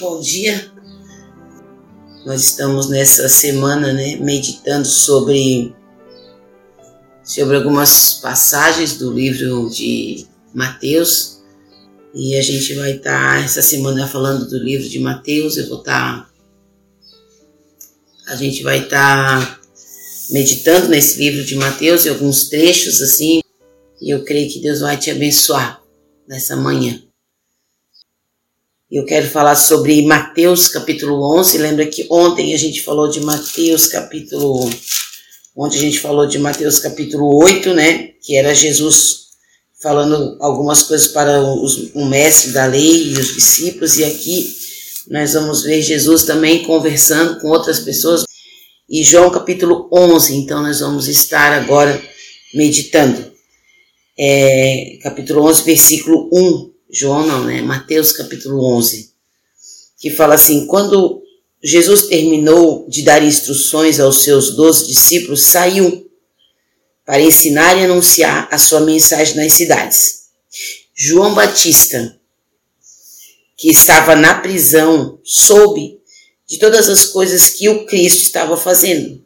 Bom dia. Nós estamos nessa semana, né, meditando sobre sobre algumas passagens do livro de Mateus. E a gente vai estar tá, essa semana falando do livro de Mateus. Eu vou estar. Tá, a gente vai estar tá meditando nesse livro de Mateus e alguns trechos assim. E eu creio que Deus vai te abençoar nessa manhã. Eu quero falar sobre Mateus capítulo 11. Lembra que ontem a gente falou de Mateus capítulo onde a gente falou de Mateus capítulo 8, né, que era Jesus falando algumas coisas para os, o mestre da lei e os discípulos, e aqui nós vamos ver Jesus também conversando com outras pessoas. E João capítulo 11, então nós vamos estar agora meditando. É, capítulo 11, versículo 1, João não, né? Mateus capítulo 11, que fala assim: Quando Jesus terminou de dar instruções aos seus doze discípulos, saiu para ensinar e anunciar a sua mensagem nas cidades. João Batista, que estava na prisão, soube de todas as coisas que o Cristo estava fazendo.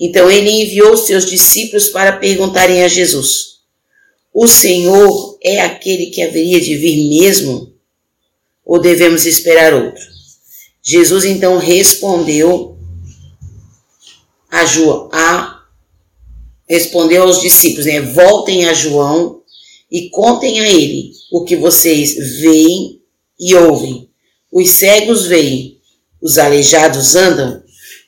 Então ele enviou seus discípulos para perguntarem a Jesus: O Senhor é aquele que haveria de vir mesmo? Ou devemos esperar outro? Jesus então respondeu a João, respondeu aos discípulos, né? Voltem a João e contem a ele o que vocês veem e ouvem. Os cegos veem, os aleijados andam,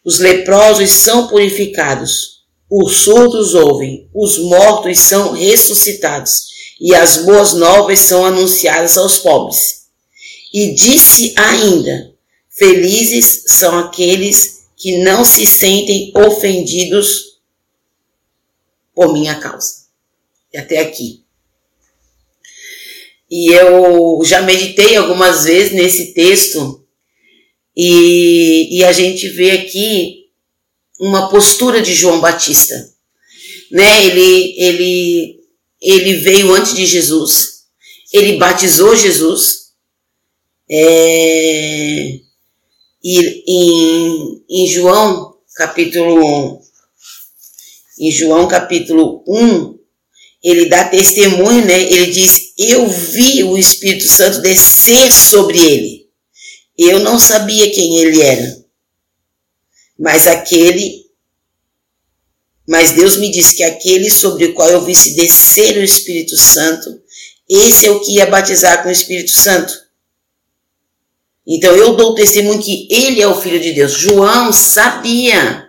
os leprosos são purificados, os surdos ouvem, os mortos são ressuscitados e as boas novas são anunciadas aos pobres. E disse ainda: Felizes são aqueles que não se sentem ofendidos por minha causa. E até aqui. E eu já meditei algumas vezes nesse texto e, e a gente vê aqui uma postura de João Batista. Né? Ele, ele, ele veio antes de Jesus, ele batizou Jesus, é, e em, em João capítulo em João capítulo 1, ele dá testemunho, né? Ele diz: Eu vi o Espírito Santo descer sobre ele. Eu não sabia quem ele era. Mas aquele mas Deus me disse que aquele sobre o qual eu visse descer o Espírito Santo, esse é o que ia batizar com o Espírito Santo. Então eu dou testemunho que ele é o filho de Deus. João sabia.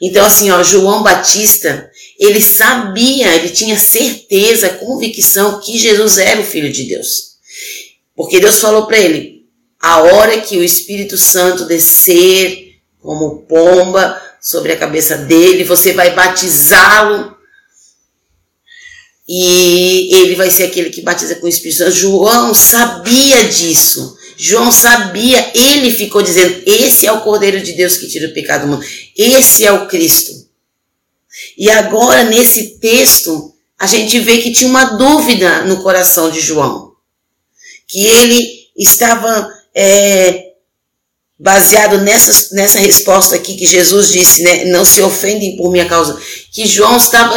Então assim, ó, João Batista, ele sabia, ele tinha certeza, convicção que Jesus era o filho de Deus. Porque Deus falou para ele: a hora que o Espírito Santo descer como pomba sobre a cabeça dele, você vai batizá-lo e ele vai ser aquele que batiza com o Espírito Santo. João sabia disso. João sabia, ele ficou dizendo: esse é o Cordeiro de Deus que tira o pecado do mundo, esse é o Cristo. E agora, nesse texto, a gente vê que tinha uma dúvida no coração de João, que ele estava é, baseado nessa, nessa resposta aqui que Jesus disse, né? Não se ofendem por minha causa. Que João estava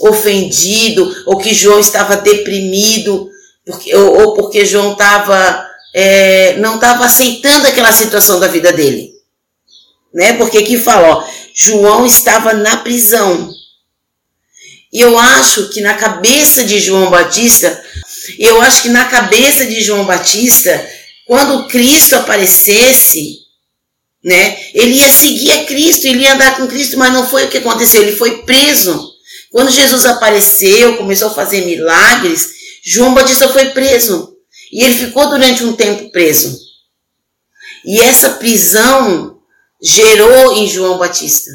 ofendido, ou que João estava deprimido, porque, ou, ou porque João estava é, não estava aceitando aquela situação da vida dele. Né? Porque aqui fala, ó, João estava na prisão. E eu acho que na cabeça de João Batista, eu acho que na cabeça de João Batista, quando Cristo aparecesse, né, ele ia seguir a Cristo, ele ia andar com Cristo, mas não foi o que aconteceu, ele foi preso. Quando Jesus apareceu, começou a fazer milagres, João Batista foi preso. E ele ficou durante um tempo preso. E essa prisão gerou em João Batista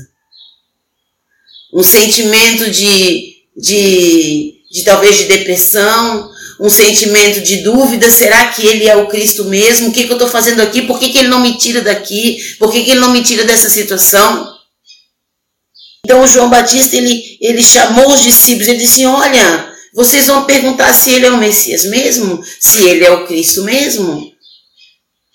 um sentimento de, de, de talvez de depressão, um sentimento de dúvida, será que ele é o Cristo mesmo? O que, que eu estou fazendo aqui? Por que, que ele não me tira daqui? Por que, que ele não me tira dessa situação? Então o João Batista ele, ele chamou os discípulos, ele disse: Olha, Vocês vão perguntar se ele é o Messias mesmo? Se ele é o Cristo mesmo?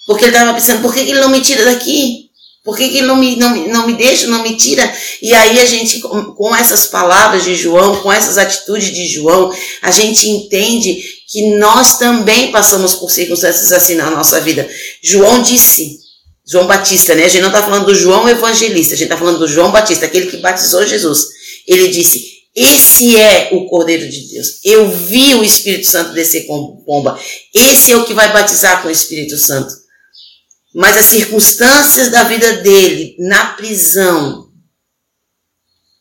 Porque ele estava pensando, por que ele não me tira daqui? Por que, que não me, não, não me deixa, não me tira? E aí a gente, com, com essas palavras de João, com essas atitudes de João, a gente entende que nós também passamos por circunstâncias assim na nossa vida. João disse, João Batista, né? A gente não está falando do João evangelista, a gente está falando do João Batista, aquele que batizou Jesus. Ele disse: Esse é o Cordeiro de Deus. Eu vi o Espírito Santo descer com pomba. Esse é o que vai batizar com o Espírito Santo. Mas as circunstâncias da vida dele, na prisão,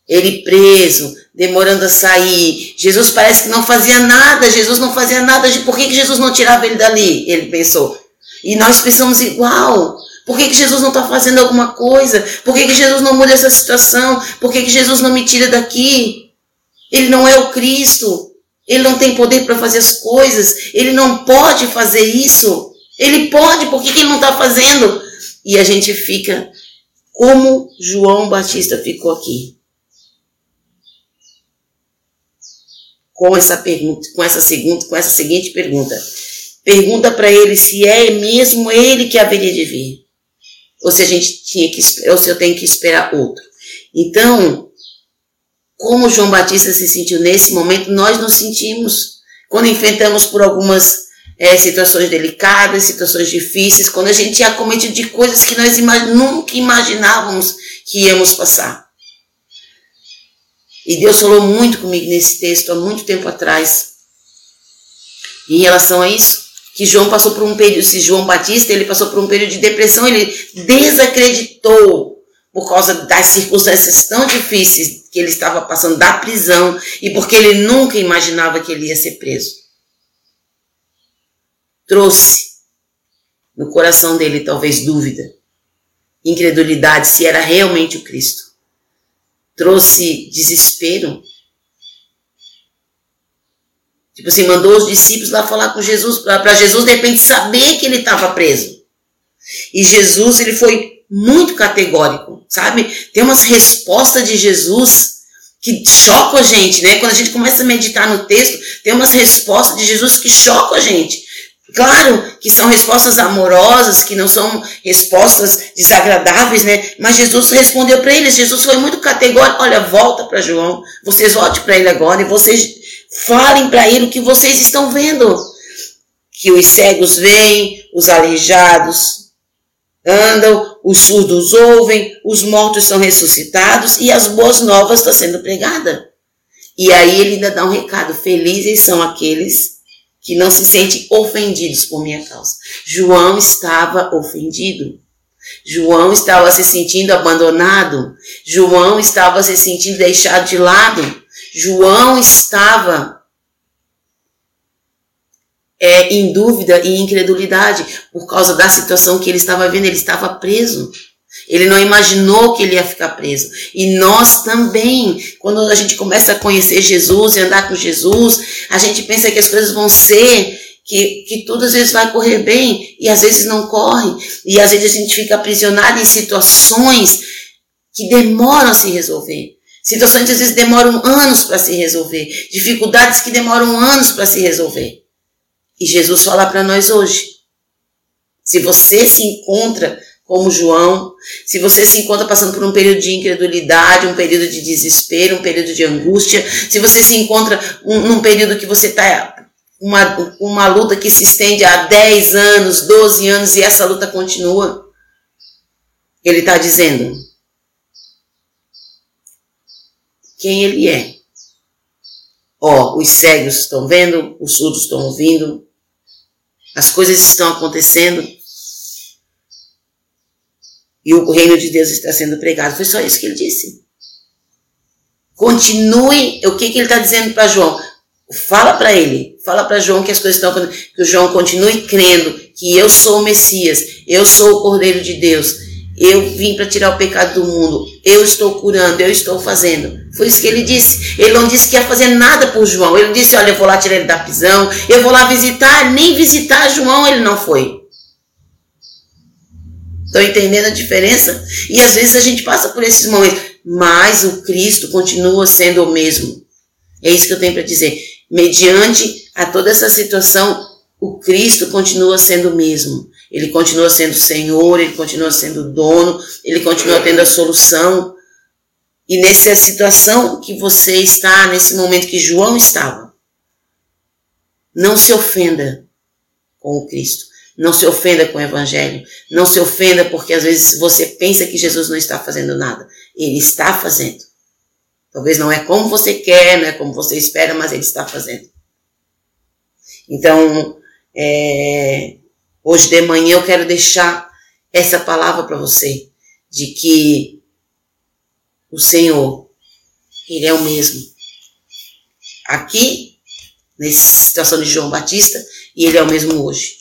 ele preso, demorando a sair. Jesus parece que não fazia nada, Jesus não fazia nada. Por que, que Jesus não tirava ele dali? Ele pensou. E nós pensamos igual. Por que, que Jesus não está fazendo alguma coisa? Por que, que Jesus não muda essa situação? Por que, que Jesus não me tira daqui? Ele não é o Cristo. Ele não tem poder para fazer as coisas. Ele não pode fazer isso. Ele pode, por que, que ele não está fazendo? E a gente fica como João Batista ficou aqui. Com essa pergunta, com essa segunda, com essa seguinte pergunta. Pergunta para ele se é mesmo ele que haveria de vir ou se a gente tinha que ou se eu tenho que esperar outro. Então, como João Batista se sentiu nesse momento, nós nos sentimos quando enfrentamos por algumas é, situações delicadas, situações difíceis, quando a gente é acometido de coisas que nós nunca imaginávamos que íamos passar. E Deus falou muito comigo nesse texto há muito tempo atrás em relação a isso que João passou por um período, se João Batista, ele passou por um período de depressão, ele desacreditou por causa das circunstâncias tão difíceis que ele estava passando da prisão e porque ele nunca imaginava que ele ia ser preso. Trouxe no coração dele talvez dúvida, incredulidade se era realmente o Cristo. Trouxe desespero, Tipo assim, mandou os discípulos lá falar com Jesus, para Jesus de repente saber que ele estava preso. E Jesus, ele foi muito categórico, sabe? Tem umas respostas de Jesus que chocam a gente, né? Quando a gente começa a meditar no texto, tem umas respostas de Jesus que chocam a gente. Claro que são respostas amorosas, que não são respostas desagradáveis, né? Mas Jesus respondeu para eles. Jesus foi muito categórico. Olha, volta para João. Vocês voltem para ele agora e vocês Falem para ele o que vocês estão vendo. Que os cegos veem, os aleijados andam, os surdos ouvem, os mortos são ressuscitados e as boas novas estão sendo pregadas. E aí ele ainda dá um recado: felizes são aqueles que não se sentem ofendidos por minha causa. João estava ofendido. João estava se sentindo abandonado. João estava se sentindo deixado de lado. João estava é, em dúvida e incredulidade por causa da situação que ele estava vendo. Ele estava preso. Ele não imaginou que ele ia ficar preso. E nós também, quando a gente começa a conhecer Jesus e andar com Jesus, a gente pensa que as coisas vão ser, que, que tudo às vezes vai correr bem e às vezes não corre. E às vezes a gente fica aprisionado em situações que demoram a se resolver. Situações que às vezes demoram anos para se resolver, dificuldades que demoram anos para se resolver. E Jesus fala para nós hoje: se você se encontra como João, se você se encontra passando por um período de incredulidade, um período de desespero, um período de angústia, se você se encontra um, num período que você está uma, uma luta que se estende há 10 anos, 12 anos e essa luta continua, ele está dizendo: quem ele é. Ó, os cegos estão vendo, os surdos estão ouvindo, as coisas estão acontecendo e o reino de Deus está sendo pregado. Foi só isso que ele disse. Continue, o que, que ele está dizendo para João? Fala para ele, fala para João que as coisas estão que o João continue crendo que eu sou o Messias, eu sou o Cordeiro de Deus, eu vim para tirar o pecado do mundo. Eu estou curando, eu estou fazendo. Foi isso que ele disse. Ele não disse que ia fazer nada por João. Ele disse: Olha, eu vou lá tirar ele da prisão, eu vou lá visitar. Nem visitar João ele não foi. Estão entendendo a diferença? E às vezes a gente passa por esses momentos. Mas o Cristo continua sendo o mesmo. É isso que eu tenho para dizer. mediante a toda essa situação, o Cristo continua sendo o mesmo. Ele continua sendo Senhor, ele continua sendo dono, ele continua tendo a solução. E nessa situação que você está, nesse momento que João estava, não se ofenda com o Cristo. Não se ofenda com o Evangelho. Não se ofenda porque às vezes você pensa que Jesus não está fazendo nada. Ele está fazendo. Talvez não é como você quer, não é como você espera, mas ele está fazendo. Então, é, hoje de manhã eu quero deixar essa palavra para você, de que o Senhor, Ele é o mesmo. Aqui, nessa situação de João Batista, e Ele é o mesmo hoje.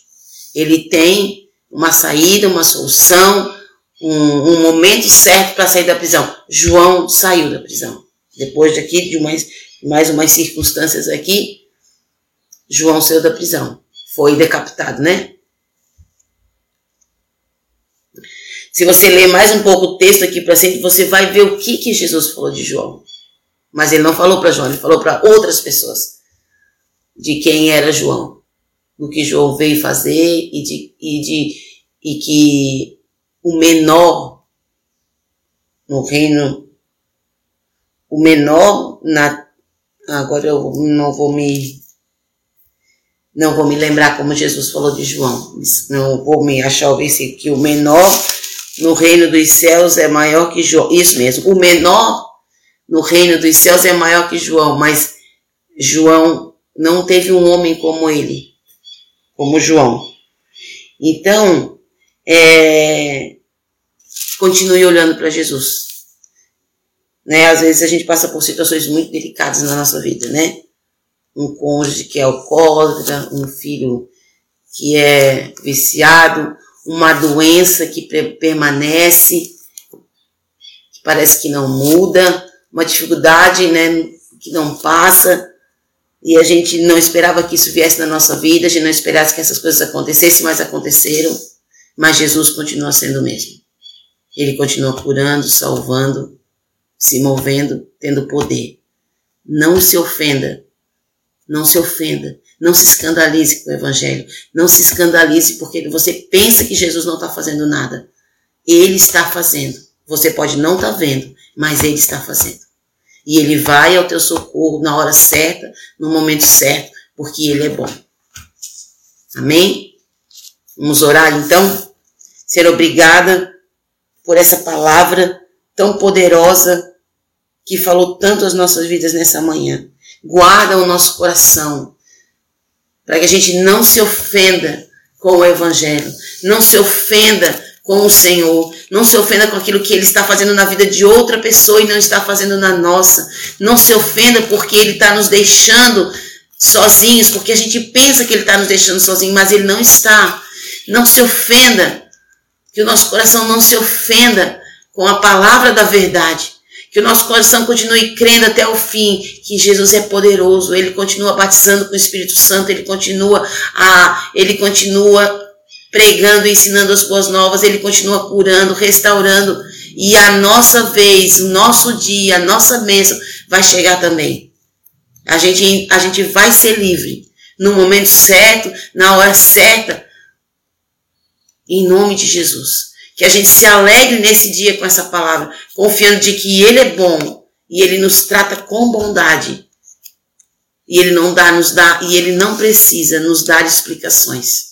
Ele tem uma saída, uma solução, um, um momento certo para sair da prisão. João saiu da prisão. Depois daqui, de mais, mais umas circunstâncias aqui, João saiu da prisão. Foi decapitado, né? Se você ler mais um pouco o texto aqui para frente, você vai ver o que, que Jesus falou de João. Mas ele não falou para João, ele falou para outras pessoas de quem era João, do que João veio fazer e, de, e, de, e que o menor no reino, o menor na. Agora eu não vou me. Não vou me lembrar como Jesus falou de João. Não vou me achar o versículo que o menor no reino dos céus é maior que João. Isso mesmo, o menor no reino dos céus é maior que João, mas João não teve um homem como ele, como João. Então, é, continue olhando para Jesus. Né? Às vezes a gente passa por situações muito delicadas na nossa vida, né? Um cônjuge que é alcoólatra, um filho que é viciado, uma doença que permanece, que parece que não muda, uma dificuldade né, que não passa, e a gente não esperava que isso viesse na nossa vida, a gente não esperava que essas coisas acontecessem, mas aconteceram. Mas Jesus continua sendo o mesmo. Ele continua curando, salvando, se movendo, tendo poder. Não se ofenda. Não se ofenda. Não se escandalize com o Evangelho. Não se escandalize porque você pensa que Jesus não está fazendo nada. Ele está fazendo. Você pode não estar tá vendo, mas ele está fazendo. E ele vai ao teu socorro na hora certa, no momento certo, porque ele é bom. Amém? Vamos orar então? Ser obrigada por essa palavra tão poderosa que falou tanto às nossas vidas nessa manhã. Guarda o nosso coração para que a gente não se ofenda com o Evangelho, não se ofenda com o Senhor, não se ofenda com aquilo que Ele está fazendo na vida de outra pessoa e não está fazendo na nossa, não se ofenda porque Ele está nos deixando sozinhos, porque a gente pensa que Ele está nos deixando sozinhos, mas Ele não está. Não se ofenda, que o nosso coração não se ofenda com a palavra da verdade, que o nosso coração continue crendo até o fim, que Jesus é poderoso, ele continua batizando com o Espírito Santo, ele continua a ele continua pregando, ensinando as boas novas, ele continua curando, restaurando, e a nossa vez, o nosso dia, a nossa bênção vai chegar também. A gente, a gente vai ser livre no momento certo, na hora certa, em nome de Jesus. Que a gente se alegre nesse dia com essa palavra, confiando de que Ele é bom e Ele nos trata com bondade. E Ele não dá, nos dá, e Ele não precisa nos dar explicações.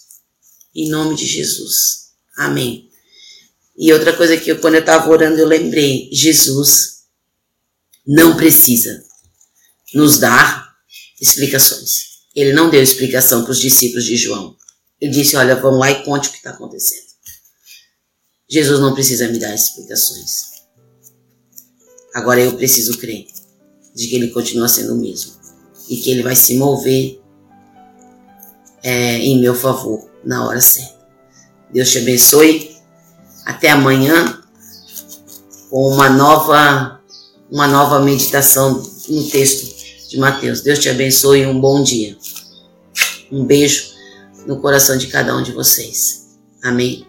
Em nome de Jesus. Amém. E outra coisa que eu, quando eu estava orando, eu lembrei, Jesus não precisa nos dar explicações. Ele não deu explicação para os discípulos de João. Ele disse, olha, vão lá e conte o que está acontecendo. Jesus não precisa me dar explicações. Agora eu preciso crer de que Ele continua sendo o mesmo e que Ele vai se mover é, em meu favor na hora certa. Deus te abençoe. Até amanhã com uma nova, uma nova meditação no texto de Mateus. Deus te abençoe e um bom dia. Um beijo no coração de cada um de vocês. Amém.